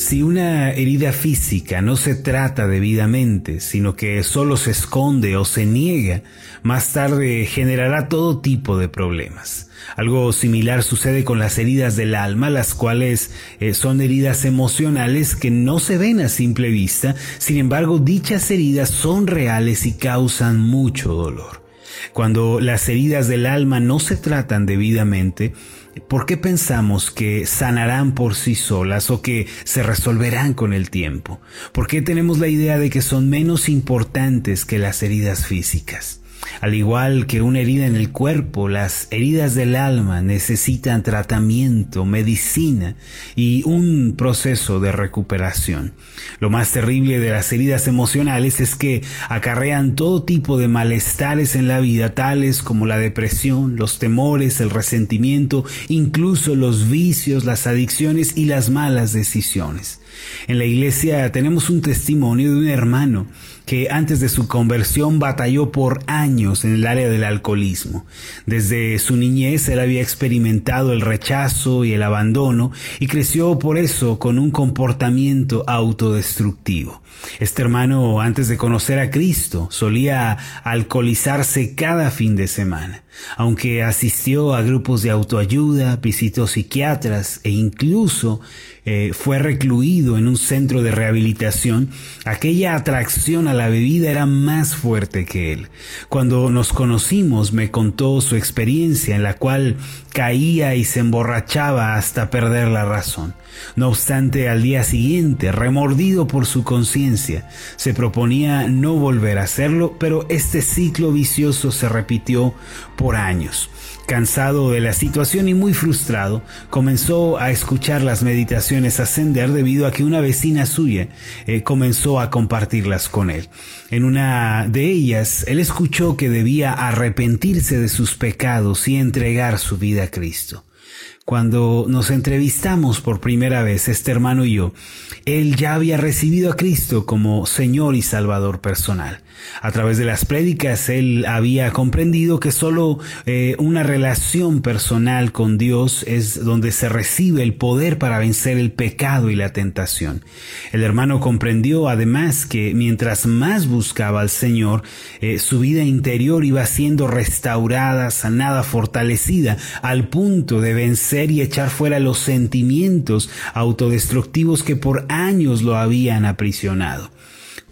Si una herida física no se trata debidamente, sino que solo se esconde o se niega, más tarde generará todo tipo de problemas. Algo similar sucede con las heridas del alma, las cuales eh, son heridas emocionales que no se ven a simple vista, sin embargo dichas heridas son reales y causan mucho dolor. Cuando las heridas del alma no se tratan debidamente, ¿Por qué pensamos que sanarán por sí solas o que se resolverán con el tiempo? ¿Por qué tenemos la idea de que son menos importantes que las heridas físicas? Al igual que una herida en el cuerpo, las heridas del alma necesitan tratamiento, medicina y un proceso de recuperación. Lo más terrible de las heridas emocionales es que acarrean todo tipo de malestares en la vida, tales como la depresión, los temores, el resentimiento, incluso los vicios, las adicciones y las malas decisiones. En la iglesia tenemos un testimonio de un hermano que antes de su conversión batalló por años en el área del alcoholismo. Desde su niñez él había experimentado el rechazo y el abandono y creció por eso con un comportamiento autodestructivo. Este hermano, antes de conocer a Cristo, solía alcoholizarse cada fin de semana. Aunque asistió a grupos de autoayuda, visitó psiquiatras e incluso eh, fue recluido en un centro de rehabilitación, aquella atracción a la bebida era más fuerte que él. Cuando nos conocimos me contó su experiencia en la cual caía y se emborrachaba hasta perder la razón. No obstante, al día siguiente, remordido por su conciencia, se proponía no volver a hacerlo, pero este ciclo vicioso se repitió por años. Cansado de la situación y muy frustrado, comenzó a escuchar las meditaciones ascender debido a que una vecina suya eh, comenzó a compartirlas con él. En una de ellas, él escuchó que debía arrepentirse de sus pecados y entregar su vida a Cristo. Cuando nos entrevistamos por primera vez, este hermano y yo, él ya había recibido a Cristo como Señor y Salvador personal. A través de las prédicas, él había comprendido que solo eh, una relación personal con Dios es donde se recibe el poder para vencer el pecado y la tentación. El hermano comprendió además que mientras más buscaba al Señor, eh, su vida interior iba siendo restaurada, sanada, fortalecida, al punto de vencer y echar fuera los sentimientos autodestructivos que por años lo habían aprisionado.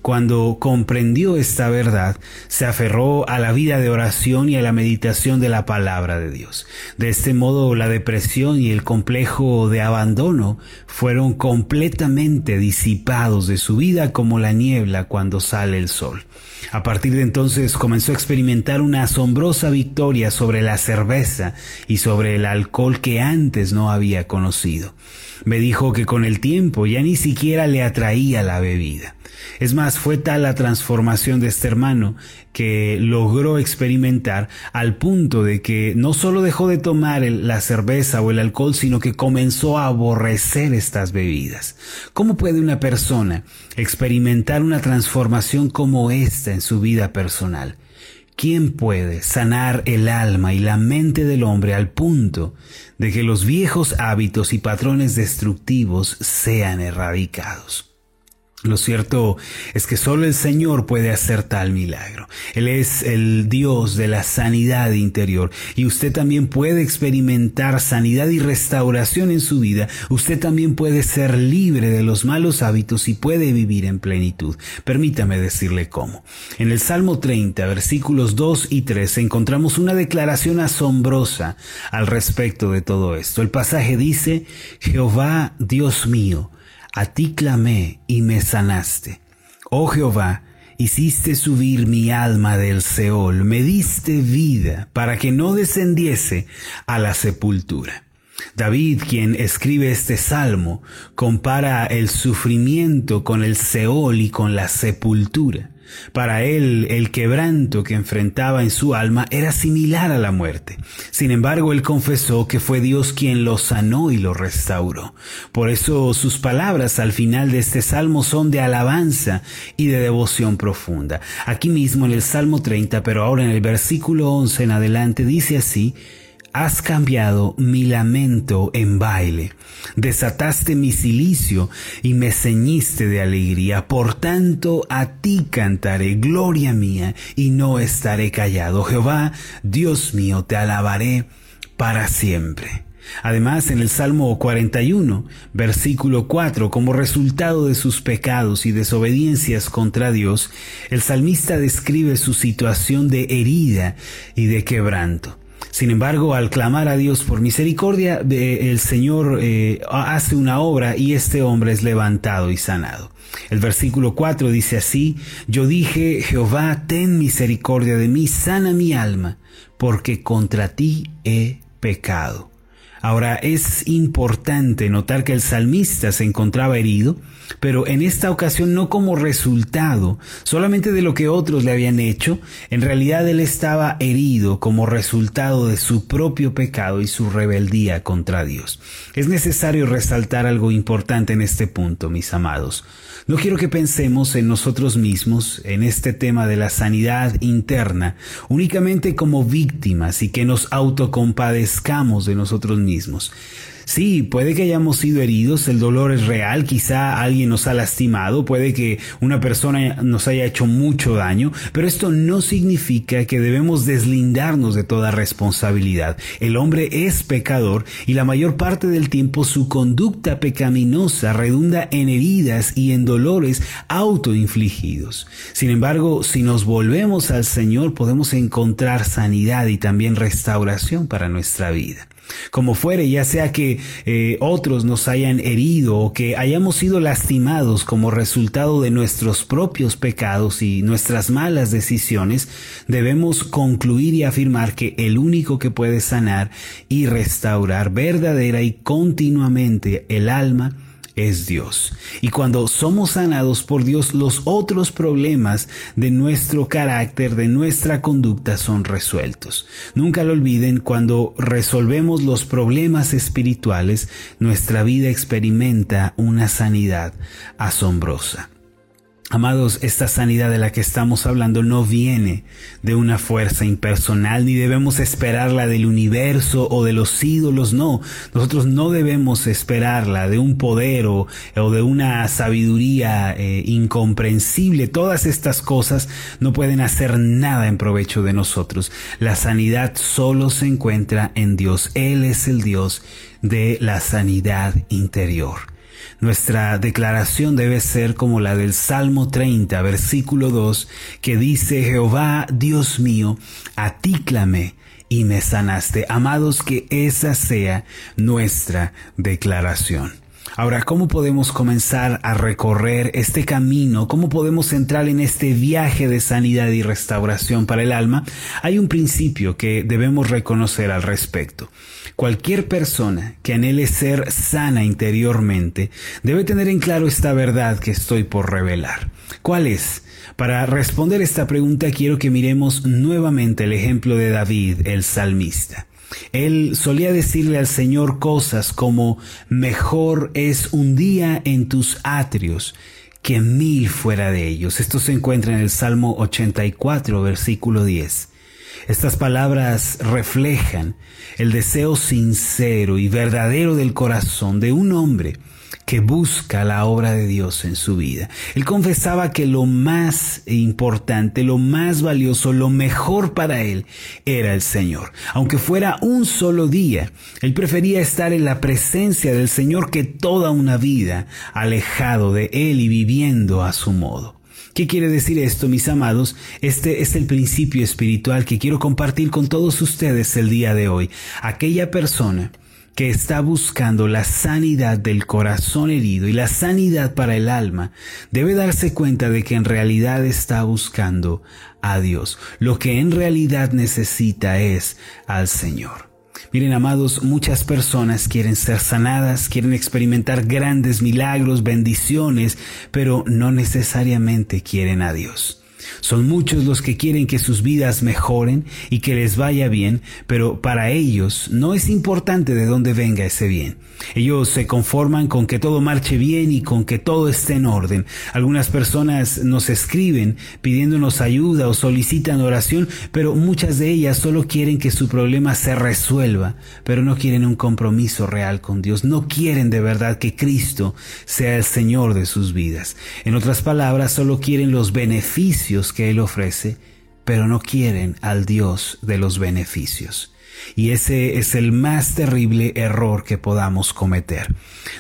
Cuando comprendió esta verdad, se aferró a la vida de oración y a la meditación de la palabra de Dios. De este modo, la depresión y el complejo de abandono fueron completamente disipados de su vida como la niebla cuando sale el sol. A partir de entonces comenzó a experimentar una asombrosa victoria sobre la cerveza y sobre el alcohol que antes no había conocido. Me dijo que con el tiempo ya ni siquiera le atraía la bebida. Es más, fue tal la transformación de este hermano que logró experimentar al punto de que no solo dejó de tomar la cerveza o el alcohol, sino que comenzó a aborrecer estas bebidas. ¿Cómo puede una persona experimentar una transformación como esta en su vida personal? ¿Quién puede sanar el alma y la mente del hombre al punto de que los viejos hábitos y patrones destructivos sean erradicados? Lo cierto es que solo el Señor puede hacer tal milagro. Él es el Dios de la sanidad interior y usted también puede experimentar sanidad y restauración en su vida. Usted también puede ser libre de los malos hábitos y puede vivir en plenitud. Permítame decirle cómo. En el Salmo 30, versículos 2 y 3, encontramos una declaración asombrosa al respecto de todo esto. El pasaje dice, Jehová, Dios mío, a ti clamé y me sanaste. Oh Jehová, hiciste subir mi alma del Seol, me diste vida para que no descendiese a la sepultura. David, quien escribe este salmo, compara el sufrimiento con el Seol y con la sepultura. Para él, el quebranto que enfrentaba en su alma era similar a la muerte. Sin embargo, él confesó que fue Dios quien lo sanó y lo restauró. Por eso sus palabras al final de este salmo son de alabanza y de devoción profunda. Aquí mismo en el Salmo 30, pero ahora en el versículo 11 en adelante, dice así, has cambiado mi lamento en baile, desataste mi silicio y me ceñiste de alegría. Por tanto, a ti cantaré, gloria mía, y no estaré callado. Jehová, Dios mío, te alabaré para siempre. Además, en el Salmo 41, versículo 4, como resultado de sus pecados y desobediencias contra Dios, el salmista describe su situación de herida y de quebranto. Sin embargo, al clamar a Dios por misericordia, el Señor eh, hace una obra y este hombre es levantado y sanado. El versículo 4 dice así, yo dije, Jehová, ten misericordia de mí, sana mi alma, porque contra ti he pecado. Ahora es importante notar que el salmista se encontraba herido, pero en esta ocasión no como resultado solamente de lo que otros le habían hecho, en realidad él estaba herido como resultado de su propio pecado y su rebeldía contra Dios. Es necesario resaltar algo importante en este punto, mis amados. No quiero que pensemos en nosotros mismos, en este tema de la sanidad interna, únicamente como víctimas y que nos autocompadezcamos de nosotros mismos. Sí, puede que hayamos sido heridos, el dolor es real, quizá alguien nos ha lastimado, puede que una persona nos haya hecho mucho daño, pero esto no significa que debemos deslindarnos de toda responsabilidad. El hombre es pecador y la mayor parte del tiempo su conducta pecaminosa redunda en heridas y en dolores autoinfligidos. Sin embargo, si nos volvemos al Señor podemos encontrar sanidad y también restauración para nuestra vida. Como fuere, ya sea que eh, otros nos hayan herido o que hayamos sido lastimados como resultado de nuestros propios pecados y nuestras malas decisiones, debemos concluir y afirmar que el único que puede sanar y restaurar verdadera y continuamente el alma es Dios. Y cuando somos sanados por Dios, los otros problemas de nuestro carácter, de nuestra conducta son resueltos. Nunca lo olviden, cuando resolvemos los problemas espirituales, nuestra vida experimenta una sanidad asombrosa. Amados, esta sanidad de la que estamos hablando no viene de una fuerza impersonal, ni debemos esperarla del universo o de los ídolos, no. Nosotros no debemos esperarla de un poder o, de una sabiduría eh, incomprensible. Todas estas cosas no pueden hacer nada en provecho de nosotros. La sanidad solo se encuentra en Dios. Él es el Dios de la sanidad interior. Nuestra declaración debe ser como la del Salmo 30, versículo 2, que dice, Jehová, Dios mío, a ti clamé y me sanaste. Amados, que esa sea nuestra declaración. Ahora, ¿cómo podemos comenzar a recorrer este camino? ¿Cómo podemos entrar en este viaje de sanidad y restauración para el alma? Hay un principio que debemos reconocer al respecto. Cualquier persona que anhele ser sana interiormente debe tener en claro esta verdad que estoy por revelar. ¿Cuál es? Para responder esta pregunta quiero que miremos nuevamente el ejemplo de David, el salmista. Él solía decirle al Señor cosas como, mejor es un día en tus atrios que mil fuera de ellos. Esto se encuentra en el Salmo 84, versículo 10. Estas palabras reflejan el deseo sincero y verdadero del corazón de un hombre que busca la obra de Dios en su vida. Él confesaba que lo más importante, lo más valioso, lo mejor para él era el Señor. Aunque fuera un solo día, él prefería estar en la presencia del Señor que toda una vida alejado de él y viviendo a su modo. ¿Qué quiere decir esto, mis amados? Este es el principio espiritual que quiero compartir con todos ustedes el día de hoy. Aquella persona que está buscando la sanidad del corazón herido y la sanidad para el alma, debe darse cuenta de que en realidad está buscando a Dios. Lo que en realidad necesita es al Señor. Miren, amados, muchas personas quieren ser sanadas, quieren experimentar grandes milagros, bendiciones, pero no necesariamente quieren a Dios. Son muchos los que quieren que sus vidas mejoren y que les vaya bien, pero para ellos no es importante de dónde venga ese bien. Ellos se conforman con que todo marche bien y con que todo esté en orden. Algunas personas nos escriben pidiéndonos ayuda o solicitan oración, pero muchas de ellas solo quieren que su problema se resuelva, pero no quieren un compromiso real con Dios. No quieren de verdad que Cristo sea el Señor de sus vidas. En otras palabras, solo quieren los beneficios que Él ofrece, pero no quieren al Dios de los beneficios. Y ese es el más terrible error que podamos cometer.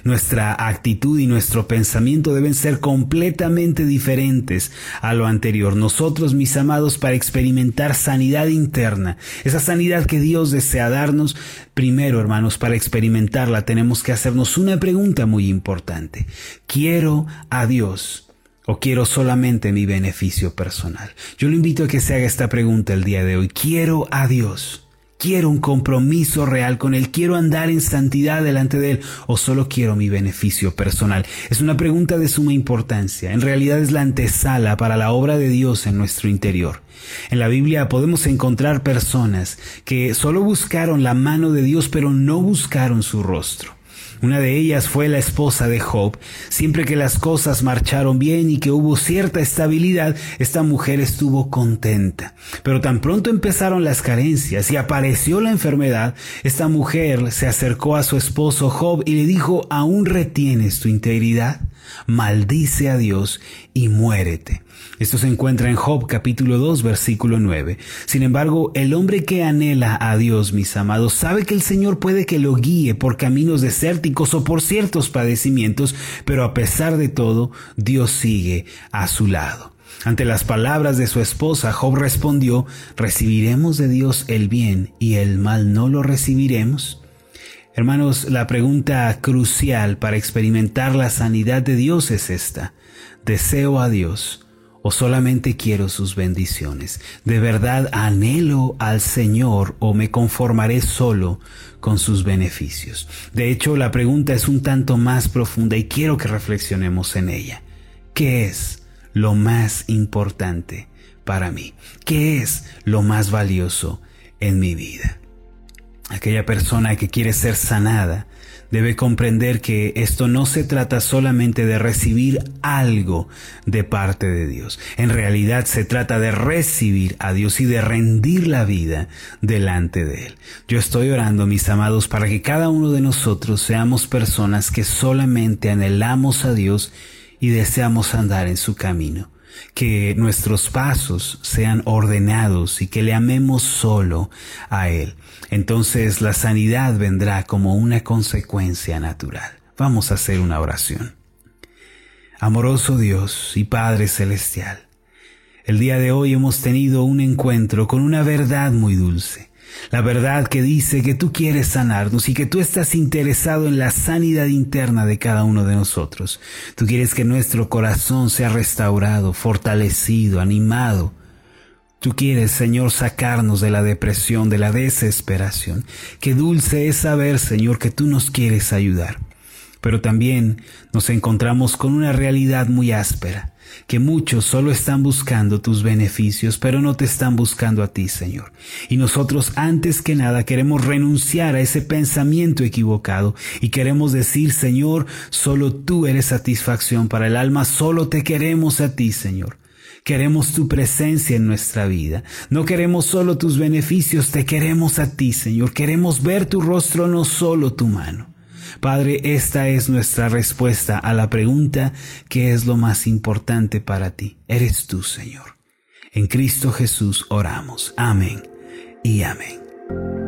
Nuestra actitud y nuestro pensamiento deben ser completamente diferentes a lo anterior. Nosotros, mis amados, para experimentar sanidad interna, esa sanidad que Dios desea darnos, primero, hermanos, para experimentarla tenemos que hacernos una pregunta muy importante. ¿Quiero a Dios? ¿O quiero solamente mi beneficio personal? Yo le invito a que se haga esta pregunta el día de hoy. ¿Quiero a Dios? Quiero un compromiso real con Él, quiero andar en santidad delante de Él o solo quiero mi beneficio personal. Es una pregunta de suma importancia. En realidad es la antesala para la obra de Dios en nuestro interior. En la Biblia podemos encontrar personas que solo buscaron la mano de Dios pero no buscaron su rostro. Una de ellas fue la esposa de Job. Siempre que las cosas marcharon bien y que hubo cierta estabilidad, esta mujer estuvo contenta. Pero tan pronto empezaron las carencias y apareció la enfermedad, esta mujer se acercó a su esposo Job y le dijo, ¿aún retienes tu integridad? Maldice a Dios y muérete. Esto se encuentra en Job capítulo 2 versículo 9. Sin embargo, el hombre que anhela a Dios, mis amados, sabe que el Señor puede que lo guíe por caminos desérticos o por ciertos padecimientos, pero a pesar de todo, Dios sigue a su lado. Ante las palabras de su esposa, Job respondió, ¿recibiremos de Dios el bien y el mal no lo recibiremos? Hermanos, la pregunta crucial para experimentar la sanidad de Dios es esta. ¿Deseo a Dios o solamente quiero sus bendiciones? ¿De verdad anhelo al Señor o me conformaré solo con sus beneficios? De hecho, la pregunta es un tanto más profunda y quiero que reflexionemos en ella. ¿Qué es lo más importante para mí? ¿Qué es lo más valioso en mi vida? Aquella persona que quiere ser sanada debe comprender que esto no se trata solamente de recibir algo de parte de Dios. En realidad se trata de recibir a Dios y de rendir la vida delante de Él. Yo estoy orando, mis amados, para que cada uno de nosotros seamos personas que solamente anhelamos a Dios y deseamos andar en su camino que nuestros pasos sean ordenados y que le amemos solo a Él. Entonces la sanidad vendrá como una consecuencia natural. Vamos a hacer una oración. Amoroso Dios y Padre Celestial, el día de hoy hemos tenido un encuentro con una verdad muy dulce la verdad que dice que tú quieres sanarnos y que tú estás interesado en la sanidad interna de cada uno de nosotros. Tú quieres que nuestro corazón sea restaurado, fortalecido, animado. Tú quieres, Señor, sacarnos de la depresión, de la desesperación. Qué dulce es saber, Señor, que tú nos quieres ayudar. Pero también nos encontramos con una realidad muy áspera que muchos solo están buscando tus beneficios, pero no te están buscando a ti, Señor. Y nosotros antes que nada queremos renunciar a ese pensamiento equivocado y queremos decir, Señor, solo tú eres satisfacción para el alma, solo te queremos a ti, Señor. Queremos tu presencia en nuestra vida. No queremos solo tus beneficios, te queremos a ti, Señor. Queremos ver tu rostro, no solo tu mano. Padre, esta es nuestra respuesta a la pregunta ¿qué es lo más importante para ti? Eres tú, Señor. En Cristo Jesús oramos. Amén y amén.